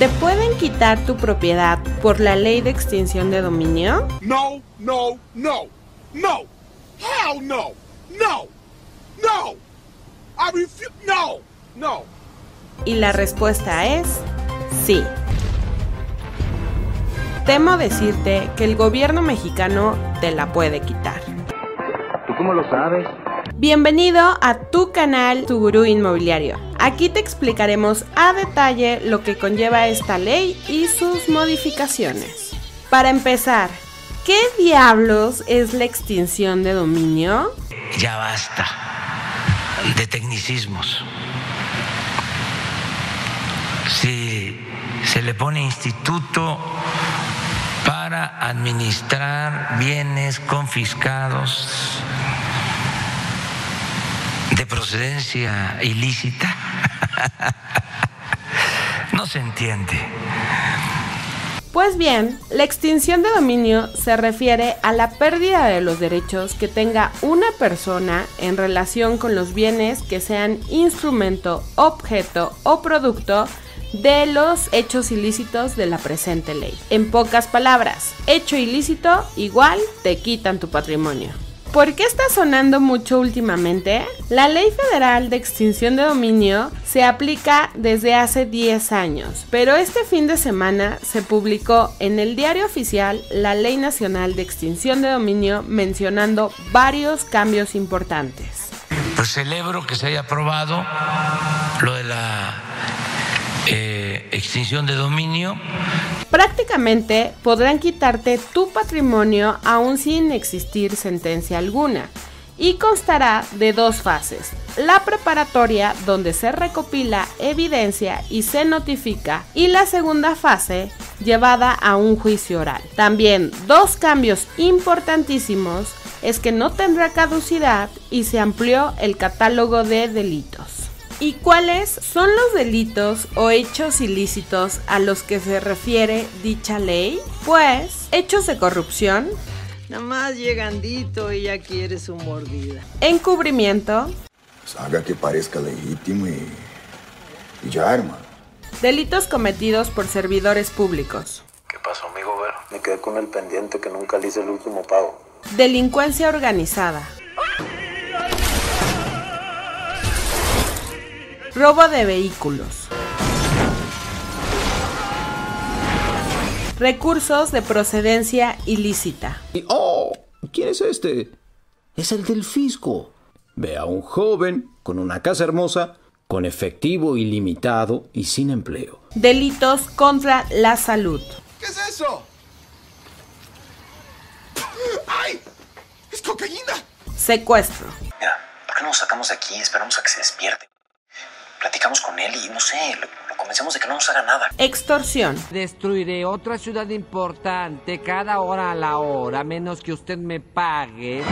¿Te pueden quitar tu propiedad por la ley de extinción de dominio? No, no, no, no. Hell no. No. No. I refuse. No. No. Y la respuesta es sí. Temo decirte que el gobierno mexicano te la puede quitar. ¿Tú cómo lo sabes? Bienvenido a tu canal Tu Gurú Inmobiliario. Aquí te explicaremos a detalle lo que conlleva esta ley y sus modificaciones. Para empezar, ¿qué diablos es la extinción de dominio? Ya basta de tecnicismos. Si se le pone instituto para administrar bienes confiscados de procedencia ilícita, no se entiende. Pues bien, la extinción de dominio se refiere a la pérdida de los derechos que tenga una persona en relación con los bienes que sean instrumento, objeto o producto de los hechos ilícitos de la presente ley. En pocas palabras, hecho ilícito igual te quitan tu patrimonio. ¿Por qué está sonando mucho últimamente? La Ley Federal de Extinción de Dominio se aplica desde hace 10 años, pero este fin de semana se publicó en el diario oficial la Ley Nacional de Extinción de Dominio mencionando varios cambios importantes. Pues celebro que se haya aprobado lo de la eh, extinción de dominio. Prácticamente podrán quitarte tu patrimonio aún sin existir sentencia alguna y constará de dos fases. La preparatoria, donde se recopila evidencia y se notifica, y la segunda fase, llevada a un juicio oral. También dos cambios importantísimos es que no tendrá caducidad y se amplió el catálogo de delitos. ¿Y cuáles son los delitos o hechos ilícitos a los que se refiere dicha ley? Pues hechos de corrupción, Nada más llegandito y ya quieres su mordida. encubrimiento, Pues haga que parezca legítimo y, y ya, hermano. delitos cometidos por servidores públicos, ¿Qué pasó, amigo? Ver, me quedé con el pendiente que nunca le hice el último pago. delincuencia organizada, robo de vehículos, recursos de procedencia ilícita. ¡Oh! ¿Quién es este? Es el del fisco. Ve a un joven con una casa hermosa, con efectivo ilimitado y sin empleo. Delitos contra la salud. ¿Qué es eso? ¡Ay! ¡Es cocaína! Secuestro. Mira, ¿por qué no lo sacamos de aquí? Esperamos a que se despierte. Platicamos con él y no sé, lo, lo convencemos de que no nos haga nada. Extorsión. Destruiré otra ciudad importante cada hora a la hora, menos que usted me pague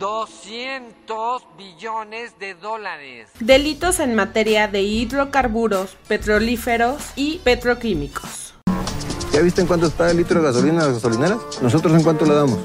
200 billones de dólares. Delitos en materia de hidrocarburos, petrolíferos y petroquímicos. ¿Ya viste en cuánto está el litro de gasolina a las gasolineras? ¿Nosotros en cuánto le damos?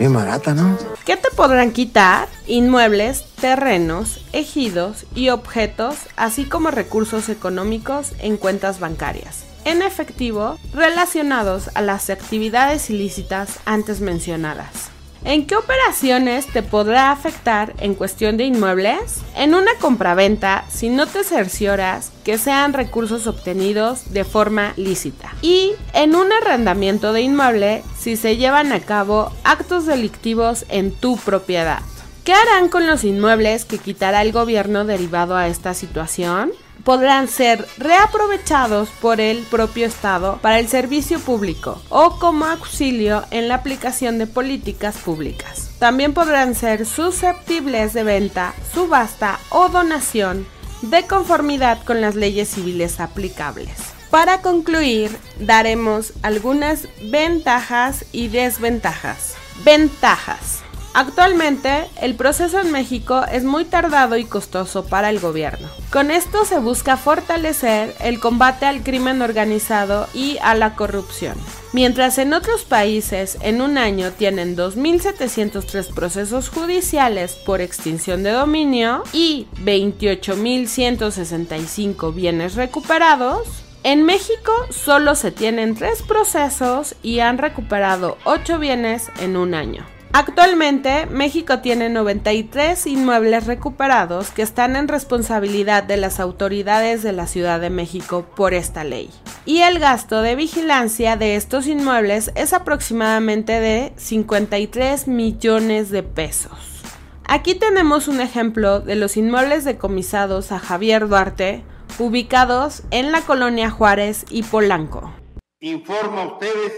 Bien barata, ¿no? ¿Qué te podrán quitar? Inmuebles, terrenos, ejidos y objetos, así como recursos económicos en cuentas bancarias, en efectivo, relacionados a las actividades ilícitas antes mencionadas. ¿En qué operaciones te podrá afectar en cuestión de inmuebles? En una compraventa, si no te cercioras que sean recursos obtenidos de forma lícita. Y en un arrendamiento de inmueble, si se llevan a cabo actos delictivos en tu propiedad. ¿Qué harán con los inmuebles que quitará el gobierno derivado a esta situación? Podrán ser reaprovechados por el propio Estado para el servicio público o como auxilio en la aplicación de políticas públicas. También podrán ser susceptibles de venta, subasta o donación de conformidad con las leyes civiles aplicables. Para concluir, daremos algunas ventajas y desventajas. Ventajas. Actualmente, el proceso en México es muy tardado y costoso para el gobierno. Con esto se busca fortalecer el combate al crimen organizado y a la corrupción. Mientras en otros países en un año tienen 2.703 procesos judiciales por extinción de dominio y 28.165 bienes recuperados, En México solo se tienen tres procesos y han recuperado 8 bienes en un año. Actualmente, México tiene 93 inmuebles recuperados que están en responsabilidad de las autoridades de la Ciudad de México por esta ley. Y el gasto de vigilancia de estos inmuebles es aproximadamente de 53 millones de pesos. Aquí tenemos un ejemplo de los inmuebles decomisados a Javier Duarte, ubicados en la colonia Juárez y Polanco. Informo a ustedes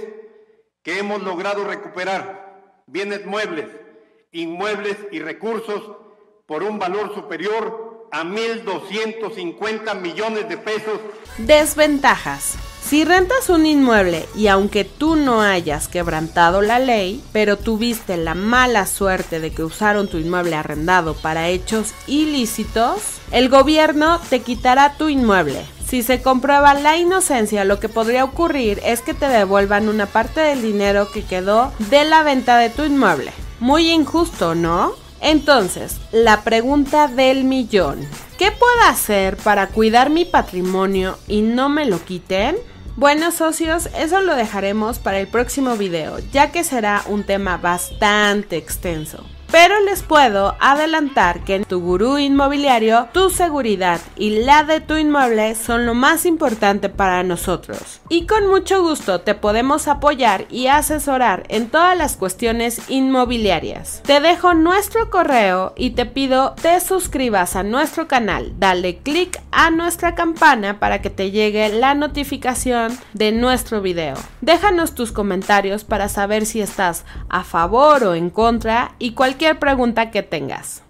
que hemos logrado recuperar bienes muebles, inmuebles y recursos por un valor superior a 1.250 millones de pesos. Desventajas. Si rentas un inmueble y aunque tú no hayas quebrantado la ley, pero tuviste la mala suerte de que usaron tu inmueble arrendado para hechos ilícitos, el gobierno te quitará tu inmueble. Si se comprueba la inocencia, lo que podría ocurrir es que te devuelvan una parte del dinero que quedó de la venta de tu inmueble. Muy injusto, ¿no? Entonces, la pregunta del millón. ¿Qué puedo hacer para cuidar mi patrimonio y no me lo quiten? Bueno socios, eso lo dejaremos para el próximo video, ya que será un tema bastante extenso. Pero les puedo adelantar que en tu gurú inmobiliario, tu seguridad y la de tu inmueble son lo más importante para nosotros. Y con mucho gusto te podemos apoyar y asesorar en todas las cuestiones inmobiliarias. Te dejo nuestro correo y te pido te suscribas a nuestro canal. Dale click a nuestra campana para que te llegue la notificación de nuestro video. Déjanos tus comentarios para saber si estás a favor o en contra y cualquier pregunta que tengas.